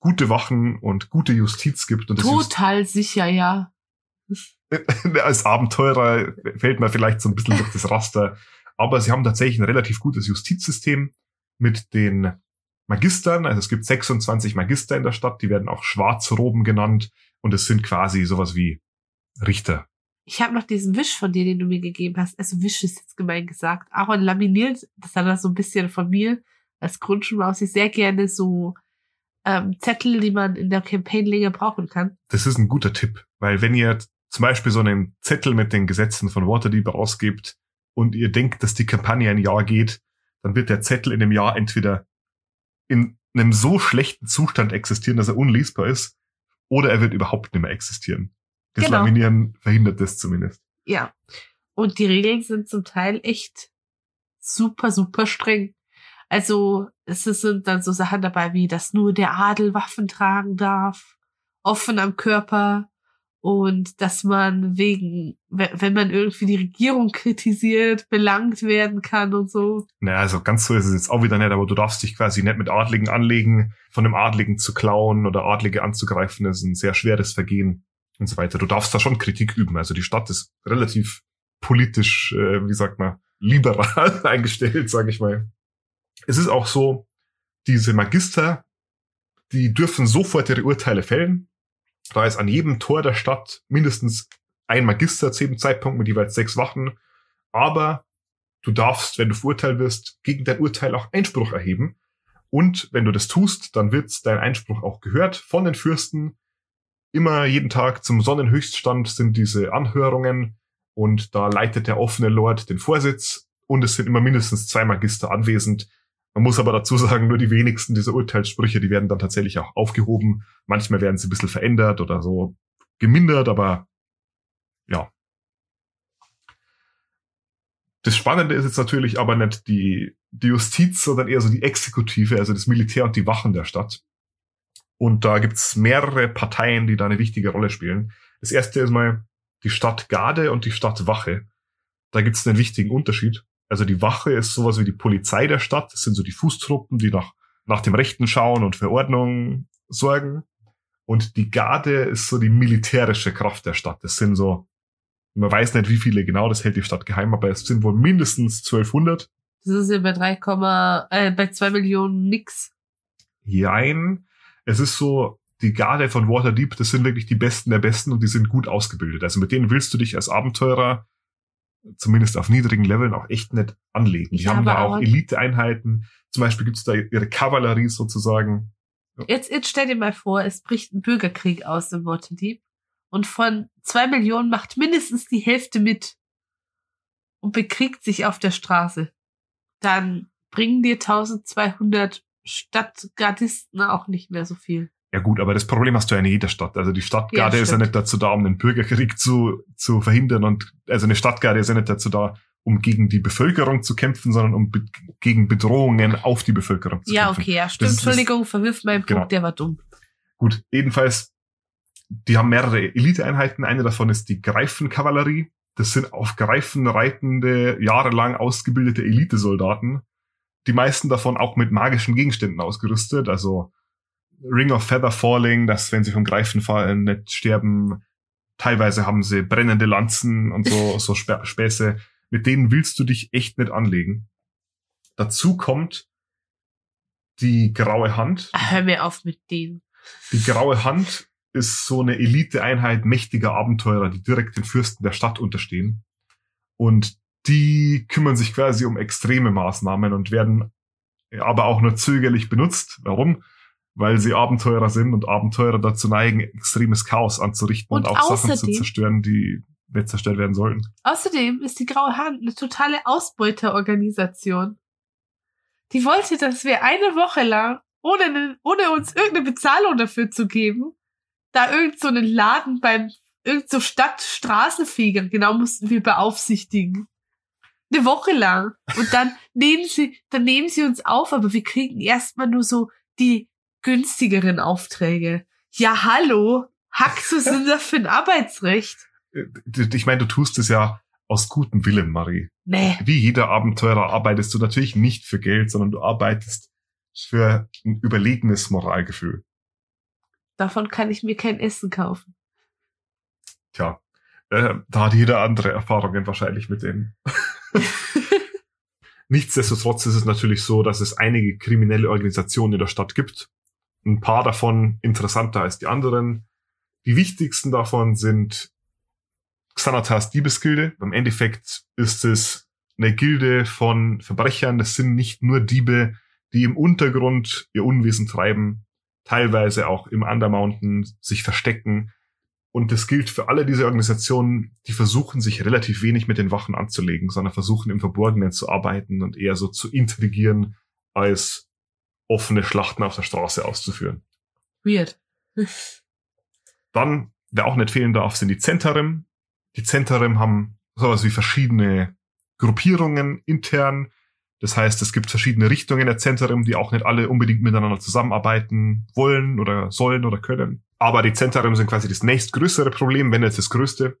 gute Wachen und gute Justiz gibt. Und Total sicher, ja. Als Abenteurer fällt man vielleicht so ein bisschen durch das Raster. Aber sie haben tatsächlich ein relativ gutes Justizsystem mit den Magistern. Also es gibt 26 Magister in der Stadt, die werden auch Schwarzroben genannt. Und es sind quasi sowas wie Richter. Ich habe noch diesen Wisch von dir, den du mir gegeben hast. Also Wisch ist jetzt gemein gesagt. Aaron laminiert, das hat er so ein bisschen von mir als Grundschulmaus. Ich sehr gerne so ähm, Zettel, die man in der Campaign länger brauchen kann. Das ist ein guter Tipp, weil wenn ihr zum Beispiel so einen Zettel mit den Gesetzen von Waterdeep ausgibt und ihr denkt, dass die Kampagne ein Jahr geht, dann wird der Zettel in dem Jahr entweder in einem so schlechten Zustand existieren, dass er unlesbar ist, oder er wird überhaupt nicht mehr existieren. Das Genau. Laminieren verhindert das zumindest. Ja. Und die Regeln sind zum Teil echt super, super streng. Also es sind dann so Sachen dabei wie, dass nur der Adel Waffen tragen darf, offen am Körper und dass man wegen, we- wenn man irgendwie die Regierung kritisiert, belangt werden kann und so. Naja, also ganz so ist es jetzt auch wieder nicht, aber du darfst dich quasi nicht mit Adligen anlegen, von einem Adligen zu klauen oder Adlige anzugreifen, das ist ein sehr schweres Vergehen und so weiter. Du darfst da schon Kritik üben. Also die Stadt ist relativ politisch, äh, wie sagt man, liberal eingestellt, sage ich mal. Es ist auch so, diese Magister, die dürfen sofort ihre Urteile fällen. Da ist an jedem Tor der Stadt mindestens ein Magister zu jedem Zeitpunkt mit jeweils sechs Wachen. Aber du darfst, wenn du verurteilt wirst, gegen dein Urteil auch Einspruch erheben. Und wenn du das tust, dann wird dein Einspruch auch gehört von den Fürsten. Immer jeden Tag zum Sonnenhöchststand sind diese Anhörungen und da leitet der offene Lord den Vorsitz und es sind immer mindestens zwei Magister anwesend. Man muss aber dazu sagen, nur die wenigsten dieser Urteilssprüche, die werden dann tatsächlich auch aufgehoben. Manchmal werden sie ein bisschen verändert oder so gemindert, aber ja. Das Spannende ist jetzt natürlich aber nicht die, die Justiz, sondern eher so die Exekutive, also das Militär und die Wachen der Stadt. Und da gibt's mehrere Parteien, die da eine wichtige Rolle spielen. Das erste ist mal die Stadtgarde und die Stadtwache. Da gibt's einen wichtigen Unterschied. Also die Wache ist sowas wie die Polizei der Stadt. Das sind so die Fußtruppen, die nach, nach dem Rechten schauen und für Ordnung sorgen. Und die Garde ist so die militärische Kraft der Stadt. Das sind so, man weiß nicht wie viele genau, das hält die Stadt geheim, aber es sind wohl mindestens 1200. Das ist ja bei 3, äh, bei 2 Millionen nix. Jein. Es ist so, die Garde von Waterdeep, das sind wirklich die Besten der Besten und die sind gut ausgebildet. Also mit denen willst du dich als Abenteurer, zumindest auf niedrigen Leveln, auch echt nicht anlegen. Die Ja, haben da auch- Eliteeinheiten. Zum Beispiel gibt's da ihre Kavallerie sozusagen. Jetzt, jetzt stell dir mal vor, es bricht ein Bürgerkrieg aus im Waterdeep und von zwei Millionen macht mindestens die Hälfte mit und bekriegt sich auf der Straße. Dann bringen dir 1200 Stadtgardisten auch nicht mehr so viel. Ja gut, aber das Problem hast du ja in jeder Stadt. Also die Stadtgarde Ja, ist ja nicht dazu da, um den Bürgerkrieg zu, zu verhindern und also eine Stadtgarde ist ja nicht dazu da, um gegen die Bevölkerung zu kämpfen, sondern um be gegen Bedrohungen auf die Bevölkerung zu Ja, kämpfen. okay, ja, stimmt. ist- Entschuldigung, verwirf meinen Punkt, Genau. der war dumm. Gut, jedenfalls, die haben mehrere Eliteeinheiten. Eine davon ist die Greifenkavallerie. Das sind auf Greifen reitende, jahrelang ausgebildete Elitesoldaten. Die meisten davon auch mit magischen Gegenständen ausgerüstet. Also Ring of Feather Falling, dass wenn sie vom Greifen fallen, nicht sterben. Teilweise haben sie brennende Lanzen und so, so Spä Späße. Mit denen willst du dich echt nicht anlegen. Dazu kommt die graue Hand. Ah, Hör mir auf mit denen. Die graue Hand ist so eine Eliteeinheit mächtiger Abenteurer, die direkt den Fürsten der Stadt unterstehen. Und die kümmern sich quasi um extreme Maßnahmen und werden aber auch nur zögerlich benutzt. Warum? Weil sie Abenteurer sind und Abenteurer dazu neigen, extremes Chaos anzurichten und, Und auch Sachen zu zerstören, die nicht zerstört werden sollten. Außerdem ist die Graue Hand eine totale Ausbeuterorganisation. Die wollte, dass wir eine Woche lang, ohne, ne- ohne uns irgendeine Bezahlung dafür zu geben, da irgend so einen Laden beim irgend so Stadtstraßenfeger, genau mussten wir beaufsichtigen. Eine Woche lang. Und dann nehmen sie, dann nehmen sie uns auf, aber wir kriegen erstmal nur so die günstigeren Aufträge. Ja, hallo. Hackst du sind das für ein Arbeitsrecht? Äh, Ich meine, du tust es ja aus gutem Willen, Marie. Nee. Wie jeder Abenteurer arbeitest du natürlich nicht für Geld, sondern du arbeitest für ein überlegenes Moralgefühl. Davon kann ich mir kein Essen kaufen. Tja, Äh, da hat jeder andere Erfahrungen wahrscheinlich mit denen. Nichtsdestotrotz ist es natürlich so, dass es einige kriminelle Organisationen in der Stadt gibt. Ein paar davon interessanter als die anderen. Die wichtigsten davon sind Xanatas Diebesgilde. Im Endeffekt ist es eine Gilde von Verbrechern. Das sind nicht nur Diebe, die im Untergrund ihr Unwesen treiben, teilweise auch im Undermountain sich verstecken. Und das gilt für alle diese Organisationen, die versuchen sich relativ wenig mit den Wachen anzulegen, sondern versuchen im Verborgenen zu arbeiten und eher so zu intrigieren, als offene Schlachten auf der Straße auszuführen. Weird. Dann, wer auch nicht fehlen darf, sind die Zentarim. Die Zentarim haben sowas wie verschiedene Gruppierungen intern. Das heißt, es gibt verschiedene Richtungen der Zentarim, die auch nicht alle unbedingt miteinander zusammenarbeiten wollen oder sollen oder können. Aber die Zentarim sind quasi das nächstgrößere Problem, wenn nicht das größte.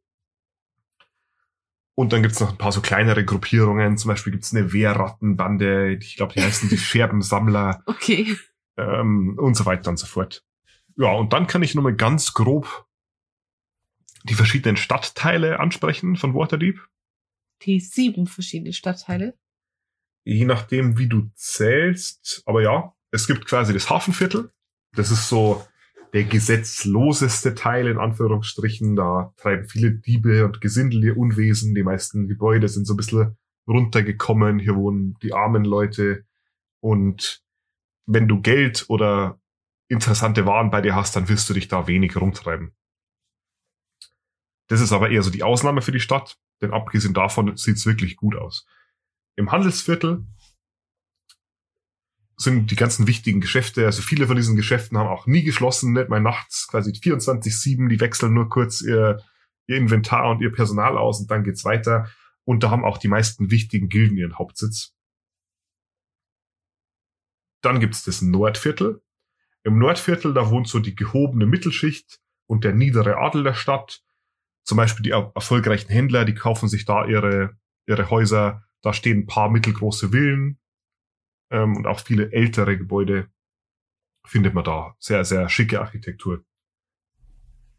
Und dann gibt's noch ein paar so kleinere Gruppierungen. Zum Beispiel gibt's eine Wehrrattenbande, ich glaube, die heißen die Scherbensammler. Okay. Ähm, und so weiter und so fort. Ja, und dann kann ich nur mal ganz grob die verschiedenen Stadtteile ansprechen von Waterdeep. Die sieben verschiedene Stadtteile. Je nachdem, wie du zählst. Aber ja, es gibt quasi das Hafenviertel. Das ist so der gesetzloseste Teil in Anführungsstrichen. Da treiben viele Diebe und Gesindel ihr Unwesen. Die meisten Gebäude sind so ein bisschen runtergekommen. Hier wohnen die armen Leute. Und wenn du Geld oder interessante Waren bei dir hast, dann wirst du dich da wenig rumtreiben. Das ist aber eher so die Ausnahme für die Stadt, denn abgesehen davon sieht's wirklich gut aus. Im Handelsviertel sind die ganzen wichtigen Geschäfte, also viele von diesen Geschäften haben auch nie geschlossen, nicht mal nachts, quasi 24-7, die wechseln nur kurz ihr, ihr Inventar und ihr Personal aus und dann geht's weiter. Und da haben auch die meisten wichtigen Gilden ihren Hauptsitz. Dann gibt's das Nordviertel. Im Nordviertel, da wohnt so die gehobene Mittelschicht und der niedere Adel der Stadt. Zum Beispiel die erfolgreichen Händler, die kaufen sich da ihre, ihre Häuser. Da stehen ein paar mittelgroße Villen ähm, und auch viele ältere Gebäude findet man da. Sehr, sehr schicke Architektur.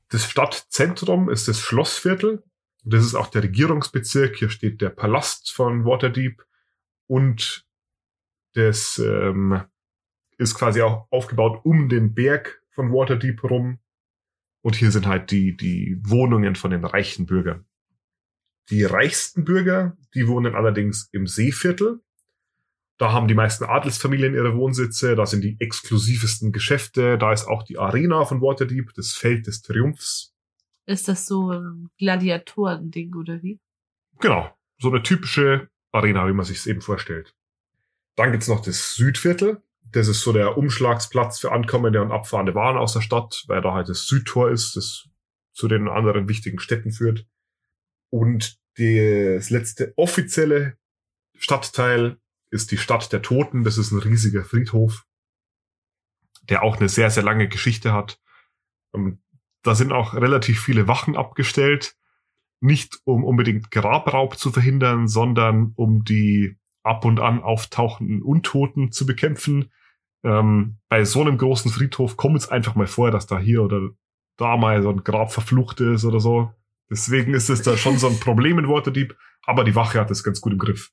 Das Stadtzentrum ist das Schlossviertel. Das ist auch der Regierungsbezirk. Hier steht der Palast von Waterdeep und das ähm, ist quasi auch aufgebaut um den Berg von Waterdeep rum. Und hier sind halt die, die Wohnungen von den reichen Bürgern. Die reichsten Bürger, die wohnen allerdings im Seeviertel. Da haben die meisten Adelsfamilien ihre Wohnsitze, da sind die exklusivsten Geschäfte, da ist auch die Arena von Waterdeep, das Feld des Triumphs. Ist das so ein Gladiatoren-Ding oder wie? Genau, so eine typische Arena, wie man sich es eben vorstellt. Dann gibt's noch das Südviertel. Das ist so der Umschlagsplatz für ankommende und abfahrende Waren aus der Stadt, weil da halt das Südtor ist, das zu den anderen wichtigen Städten führt. Und das letzte offizielle Stadtteil ist die Stadt der Toten. Das ist ein riesiger Friedhof, der auch eine sehr, sehr lange Geschichte hat. Ähm, da sind auch relativ viele Wachen abgestellt. Nicht um unbedingt Grabraub zu verhindern, sondern um die ab und an auftauchenden Untoten zu bekämpfen. Ähm, bei so einem großen Friedhof kommt es einfach mal vor, dass da hier oder da mal so ein Grab verflucht ist oder so. Deswegen ist es da schon so ein Problem in Waterdeep, aber die Wache hat es ganz gut im Griff.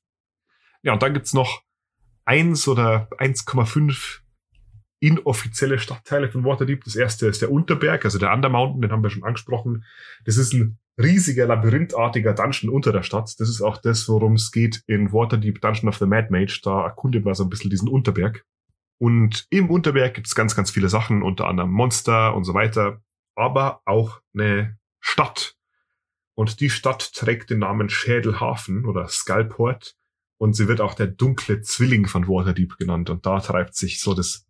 Ja, und dann gibt's noch eins oder 1,5 inoffizielle Stadtteile von Waterdeep. Das erste ist der Unterberg, also der Undermountain, den haben wir schon angesprochen. Das ist ein riesiger, labyrinthartiger Dungeon unter der Stadt. Das ist auch das, worum es geht in Waterdeep Dungeon of the Mad Mage. Da erkundet man so ein bisschen diesen Unterberg. Und im Unterberg gibt es ganz, ganz viele Sachen, unter anderem Monster und so weiter, aber auch eine Stadt. Und die Stadt trägt den Namen Schädelhafen oder Skullport. Und sie wird auch der dunkle Zwilling von Waterdeep genannt. Und da treibt sich so das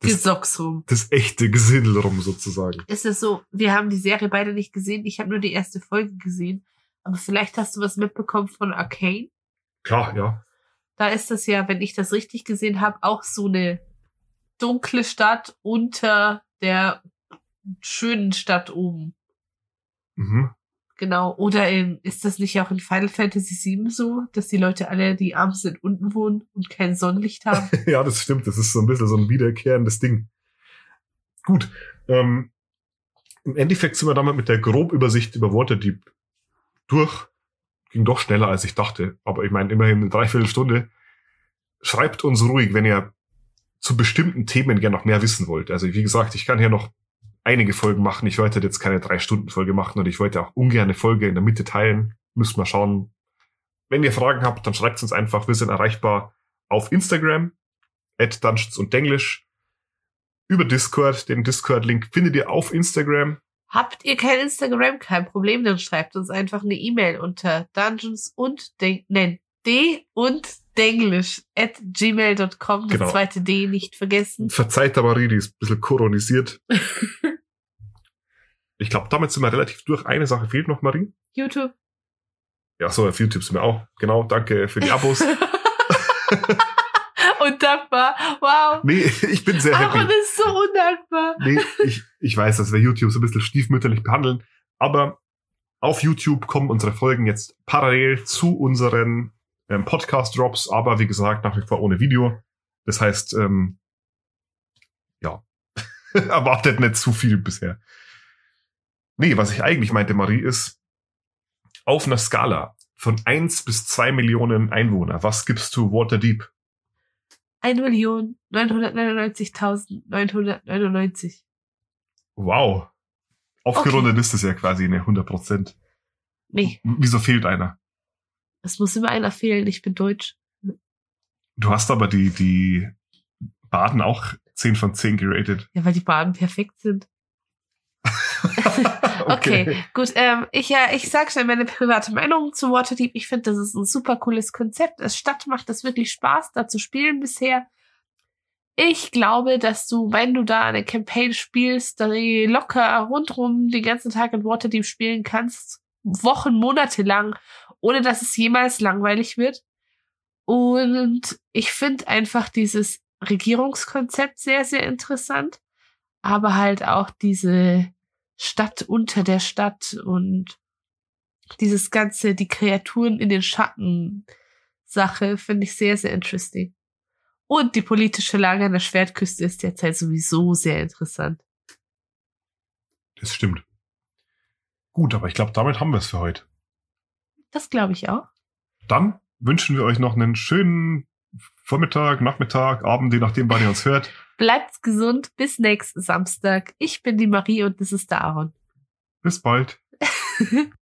das, Gesocks rum. das echte Gesindel rum sozusagen. Ist es so, wir haben die Serie beide nicht gesehen. Ich habe nur die erste Folge gesehen. Aber vielleicht hast du was mitbekommen von Arcane. Klar, ja. Da ist das ja, wenn ich das richtig gesehen habe, auch so eine dunkle Stadt unter der schönen Stadt oben. Mhm. Genau. Oder in, ist das nicht auch in Final Fantasy VII so, dass die Leute alle, die arm sind, unten wohnen und kein Sonnenlicht haben? ja, das stimmt. Das ist so ein bisschen so ein wiederkehrendes Ding. Gut. Ähm, Im Endeffekt sind wir damit mit der Grobübersicht über Waterdeep durch. Ging doch schneller, als ich dachte. Aber ich meine, immerhin eine Dreiviertelstunde. Schreibt uns ruhig, wenn ihr zu bestimmten Themen gerne noch mehr wissen wollt. Also wie gesagt, ich kann hier noch einige Folgen machen. Ich wollte jetzt keine Drei-Stunden-Folge machen und ich wollte auch ungern eine Folge in der Mitte teilen. Müssen wir schauen. Wenn ihr Fragen habt, dann schreibt uns einfach. Wir sind erreichbar auf Instagram, at Dungeons und Denglisch, über Discord. Den Discord-Link findet ihr auf Instagram. Habt ihr kein Instagram? Kein Problem, dann schreibt uns einfach eine E-Mail unter dungeons und Den nein, d und denglisch at gmail.com. Das Genau. zweite D nicht vergessen. Verzeiht Marie, die ist ein bisschen koronisiert. Ich glaube, damit sind wir relativ durch. Eine Sache fehlt noch, Marie. YouTube. Ja, so, auf YouTube sind wir auch. Genau, danke für die Abos. Undankbar. Wow. nee, ich bin sehr happy. Aaron ist so undankbar. Nee, ich, ich weiß, dass wir YouTube so ein bisschen stiefmütterlich behandeln, aber auf YouTube kommen unsere Folgen jetzt parallel zu unseren ähm, Podcast-Drops, aber wie gesagt, nach wie vor ohne Video. Das heißt, ähm, ja, erwartet nicht zu viel bisher. Nee, was ich eigentlich meinte, Marie, ist, auf einer Skala von eins bis zwei Millionen Einwohner, was gibst du Waterdeep? 1.999.999. Wow. Aufgerundet ist es ja quasi eine 100 Prozent. Nee, Wieso fehlt einer? es muss immer einer fehlen. Ich bin deutsch. Du hast aber die, die Baden auch 10 von 10 geratet. Ja, weil die Baden perfekt sind. Okay, gut. Ähm, ich ja, ich sag schnell meine private Meinung zu Waterdeep. Ich finde, das ist ein super cooles Konzept. Es Stadt macht es wirklich Spaß, da zu spielen bisher. Ich glaube, dass du, wenn du da eine Campaign spielst, da locker rundrum den ganzen Tag in Waterdeep spielen kannst. Wochen, Monate lang, ohne dass es jemals langweilig wird. Und ich finde einfach dieses Regierungskonzept sehr, sehr interessant. Aber halt auch diese Stadt unter der Stadt und dieses ganze, die Kreaturen in den Schatten Sache finde ich sehr, sehr interesting. Und die politische Lage an der Schwertküste ist derzeit sowieso sehr interessant. Das stimmt. Gut, aber ich glaube, damit haben wir es für heute. Das glaube ich auch. Dann wünschen wir euch noch einen schönen Vormittag, Nachmittag, Abend, je nachdem, wann ihr uns hört. Bleibt gesund. Bis nächsten Samstag. Ich bin die Marie und das ist der Aaron. Bis bald.